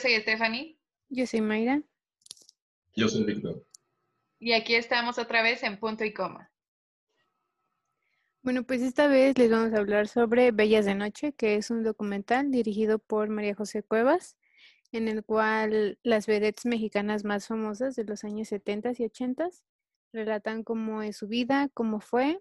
soy Stephanie. Yo soy Mayra. Yo soy Víctor. Y aquí estamos otra vez en punto y coma. Bueno, pues esta vez les vamos a hablar sobre Bellas de Noche, que es un documental dirigido por María José Cuevas, en el cual las vedettes mexicanas más famosas de los años 70 y 80 relatan cómo es su vida, cómo fue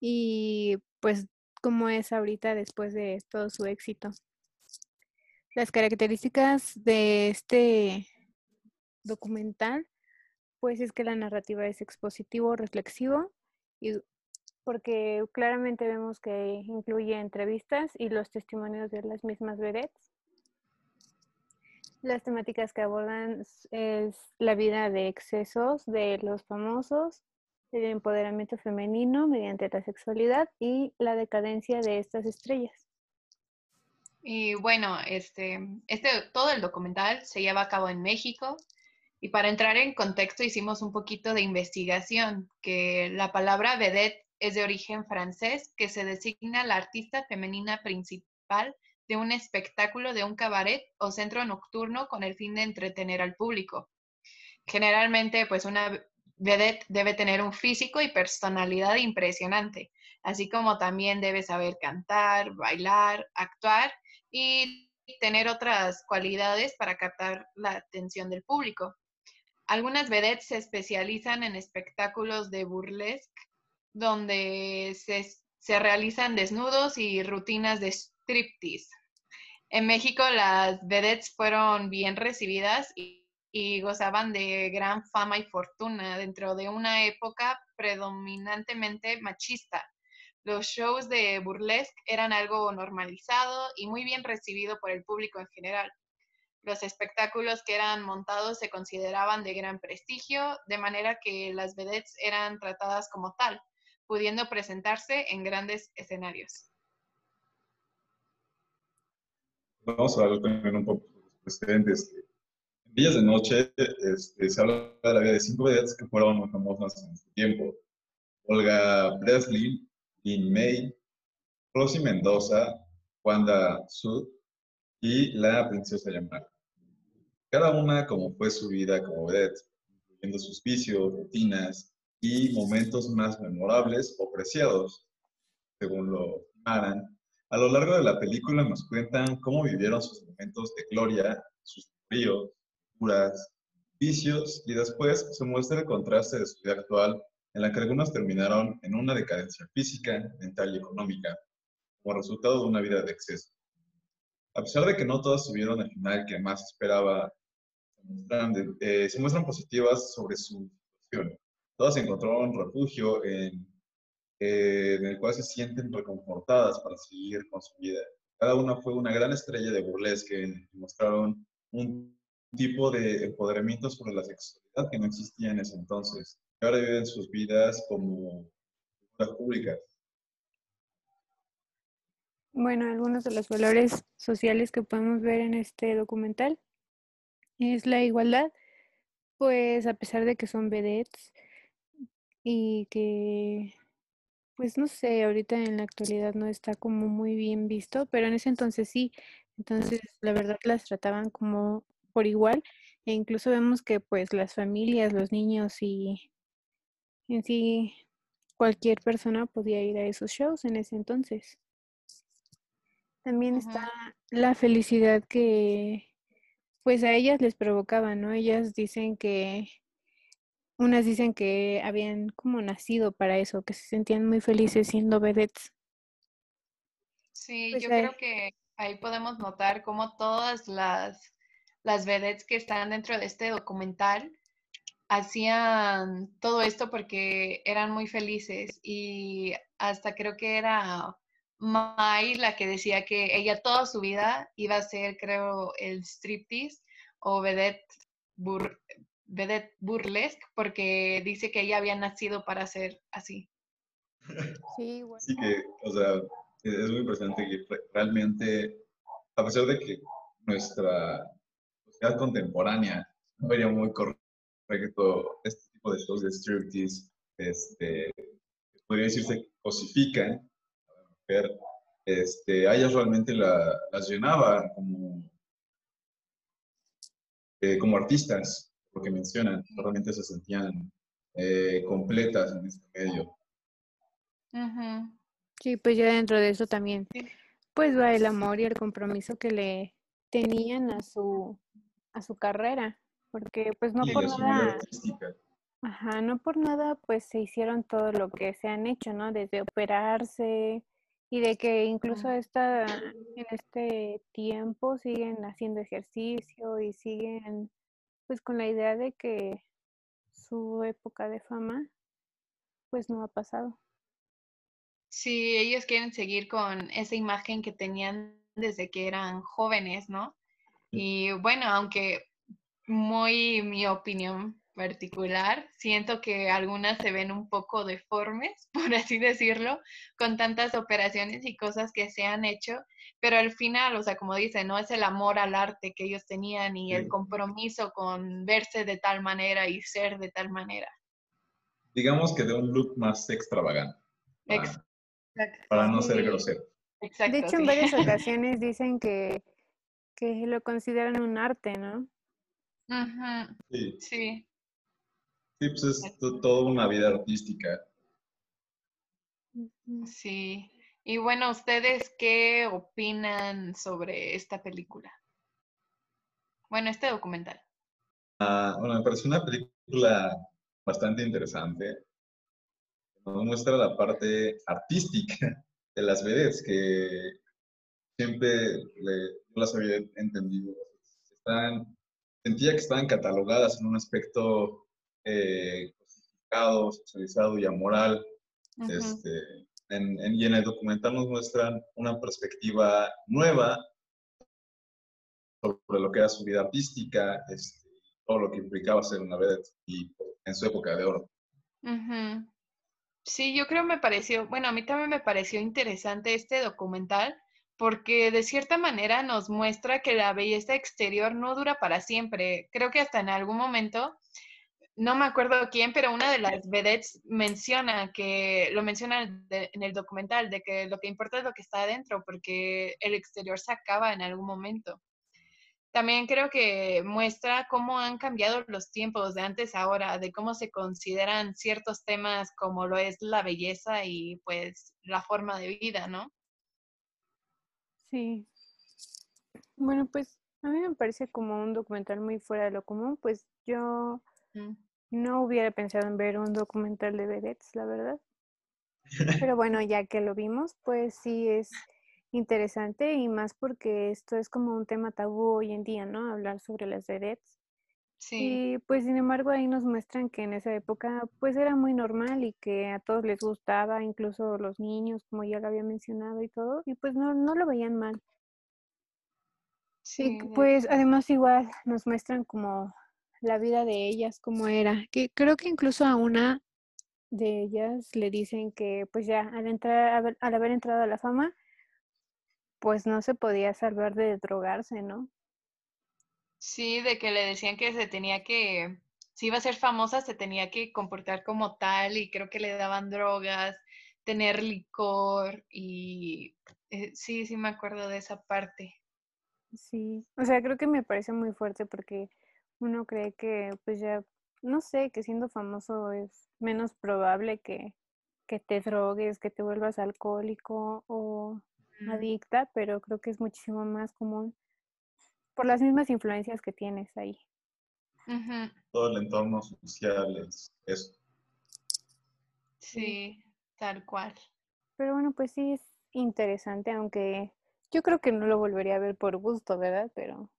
y pues cómo es ahorita después de todo su éxito. Las características de este documental, pues es que la narrativa es expositivo, reflexivo, porque claramente vemos que incluye entrevistas y los testimonios de las mismas vedettes. Las temáticas que abordan es la vida de excesos de los famosos, el empoderamiento femenino mediante la sexualidad y la decadencia de estas estrellas. Y bueno, este, este, todo el documental se lleva a cabo en México. Y para entrar en contexto hicimos un poquito de investigación, que la palabra vedette es de origen francés, que se designa la artista femenina principal de un espectáculo de un cabaret o centro nocturno con el fin de entretener al público. Generalmente, pues una vedette debe tener un físico y personalidad impresionante, así como también debe saber cantar, bailar, actuar y tener otras cualidades para captar la atención del público. Algunas vedettes se especializan en espectáculos de burlesque, donde se, realizan desnudos y rutinas de striptease. En México las vedettes fueron bien recibidas y, gozaban de gran fama y fortuna dentro de una época predominantemente machista los shows de burlesque eran algo normalizado y muy bien recibido por el público en general. Los espectáculos que eran montados se consideraban de gran prestigio, de manera que las vedettes eran tratadas como tal, pudiendo presentarse en grandes escenarios. Vamos a hablar también un poco de los precedentes. En Días de Noche este, se habla de la vida de cinco vedettes que fueron muy famosas en su tiempo. Olga Breslin, Lin May, Rosy Mendoza, Wanda Sud y la princesa Yamara. Cada una como fue su vida como vedette, incluyendo sus vicios, rutinas y momentos más memorables o preciados, según lo llaman. A lo largo de la película nos cuentan cómo vivieron sus momentos de gloria, sus fríos, curas, vicios y después se muestra el contraste de su vida actual en la que algunas terminaron en una decadencia física, mental y económica, como resultado de una vida de exceso. A pesar de que no todas tuvieron el final que más esperaba, se muestran, eh, positivas sobre su situación. Todas encontraron refugio en, eh, en el cual se sienten reconfortadas para seguir con su vida. Cada una fue una gran estrella de burlesque y mostraron un tipo de empoderamiento sobre la sexualidad que no existía en ese entonces viven sus vidas como figuras públicas. Bueno, algunos de los valores sociales que podemos ver en este documental es la igualdad, pues a pesar de que son vedettes y que, pues no sé, ahorita en la actualidad no está como muy bien visto, pero en ese entonces sí, entonces la verdad las trataban como por igual e incluso vemos que pues las familias, los niños y en sí cualquier persona podía ir a esos shows en ese entonces. También está la felicidad que pues a ellas les provocaba, ¿no? Ellas dicen que, unas dicen que habían como nacido para eso, que se sentían muy felices siendo vedettes. Sí, pues yo creo que ahí podemos notar cómo todas las, las vedettes que están dentro de este documental hacían todo esto porque eran muy felices y hasta creo que era Mai la que decía que ella toda su vida iba a ser, creo, el striptease o vedette, burlesque porque dice que ella había nacido para ser así. Sí, bueno. Sí que, o sea, es muy impresionante que realmente, a pesar de que nuestra sociedad contemporánea no vería muy correcta, todo este tipo de shows de striptease, este, podría decirse, cosifican a la mujer, este, a ellas realmente la, las llenaba como, eh, como artistas, lo que mencionan, realmente se sentían eh, completas en este medio. Sí, pues ya dentro de eso también, pues va el amor y el compromiso que le tenían a su, a su carrera, porque pues no por nada, ajá, no por nada pues se hicieron todo lo que se han hecho, ¿no? Desde operarse y de que incluso esta, en este tiempo siguen haciendo ejercicio y siguen pues con la idea de que su época de fama pues no ha pasado. Sí, ellos quieren seguir con esa imagen que tenían desde que eran jóvenes, ¿no? Y bueno, aunque muy mi opinión particular, siento que algunas se ven un poco deformes, por así decirlo, con tantas operaciones y cosas que se han hecho, pero al final, o sea, como dice, no es el amor al arte que ellos tenían y el compromiso con verse de tal manera y ser de tal manera. Digamos que de un look más extravagante. Para, no ser grosero. de hecho, en varias ocasiones dicen que, que lo consideran un arte, ¿no? Sí. Sí. Sí, pues es toda una vida artística. Sí. Y bueno, ¿ustedes qué opinan sobre esta película? Bueno, este documental. Ah, bueno, me parece una película bastante interesante. Nos muestra la parte artística de las vedettes que siempre le, las había entendido. Están, sentía que estaban catalogadas en un aspecto eh, cosificado, y amoral. este, en, y en el documental nos muestran una perspectiva nueva sobre lo que era su vida artística, este, todo lo que implicaba ser una vedette y en su época de oro. Sí, yo creo me pareció, bueno, a mí también me pareció interesante este documental porque de cierta manera nos muestra que la belleza exterior no dura para siempre. Creo que hasta en algún momento no me acuerdo quién, pero una de las vedettes menciona que, lo menciona en el documental, de que lo que importa es lo que está adentro, porque el exterior se acaba en algún momento. También creo que muestra cómo han cambiado los tiempos de antes a ahora, de cómo se consideran ciertos temas como lo es la belleza y pues la forma de vida, ¿no? Sí. Bueno, pues a mí me parece como un documental muy fuera de lo común, pues yo no hubiera pensado en ver un documental de vedettes, la verdad. Pero bueno, ya que lo vimos, pues sí es interesante y más porque esto es como un tema tabú hoy en día, ¿no? Hablar sobre las vedettes. Sí. Y pues sin embargo ahí nos muestran que en esa época pues era muy normal y que a todos les gustaba, incluso los niños, como ya lo había mencionado y todo, y pues no, no lo veían mal. Sí, pues además igual nos muestran como la vida de ellas, cómo era. Que creo que incluso a una de ellas le dicen que pues ya al entrar, al haber entrado a la fama, pues no se podía salvar de drogarse, ¿no? Sí, de que le decían que se tenía que, si iba a ser famosa, se tenía que comportar como tal y creo que le daban drogas, tener licor y eh, sí, sí me acuerdo de esa parte. Sí, o sea, creo que me parece muy fuerte porque uno cree que pues ya, no sé, que siendo famoso es menos probable que, que te drogues, que te vuelvas alcohólico o adicta, pero creo que es muchísimo más común por las mismas influencias que tienes ahí. Todo el entorno social es eso. Sí, tal cual. Pero bueno, pues sí es interesante, aunque yo creo que no lo volvería a ver por gusto, ¿verdad? Pero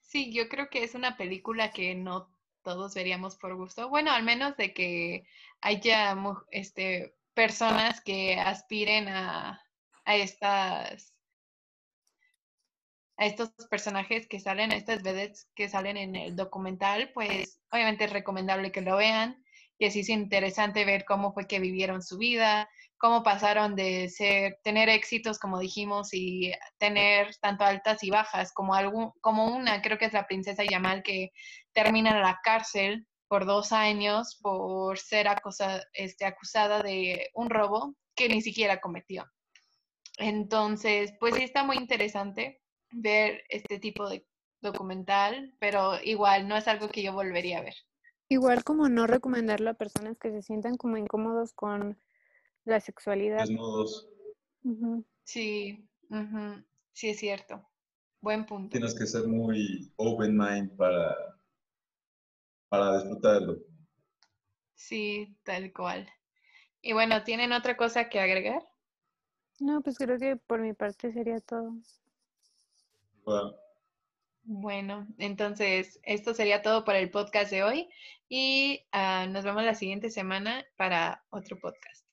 Sí, yo creo que es una película que no todos veríamos por gusto. Bueno, al menos de que haya este, personas que aspiren a, a estas a estos personajes que salen, a estas vedettes que salen en el documental, pues obviamente es recomendable que lo vean, que sí es interesante ver cómo fue que vivieron su vida, cómo pasaron de ser, tener éxitos, como dijimos, y tener tanto altas y bajas, como, algún, como una, creo que es la princesa Yamal, que termina en la cárcel por dos años por ser acosa, este, acusada de un robo que ni siquiera cometió. Entonces, pues sí está muy interesante ver este tipo de documental, pero igual no es algo que yo volvería a ver. Igual como no recomendarlo a personas que se sientan como incómodos con la sexualidad. Desnudos. Ujú. Sí, sí es cierto. Buen punto. Tienes que ser muy open mind para, para disfrutarlo. Sí, tal cual. Y bueno, ¿tienen otra cosa que agregar? No, pues creo que por mi parte sería todo. Bueno, entonces esto sería todo para el podcast de hoy y ah, nos vemos la siguiente semana para otro podcast.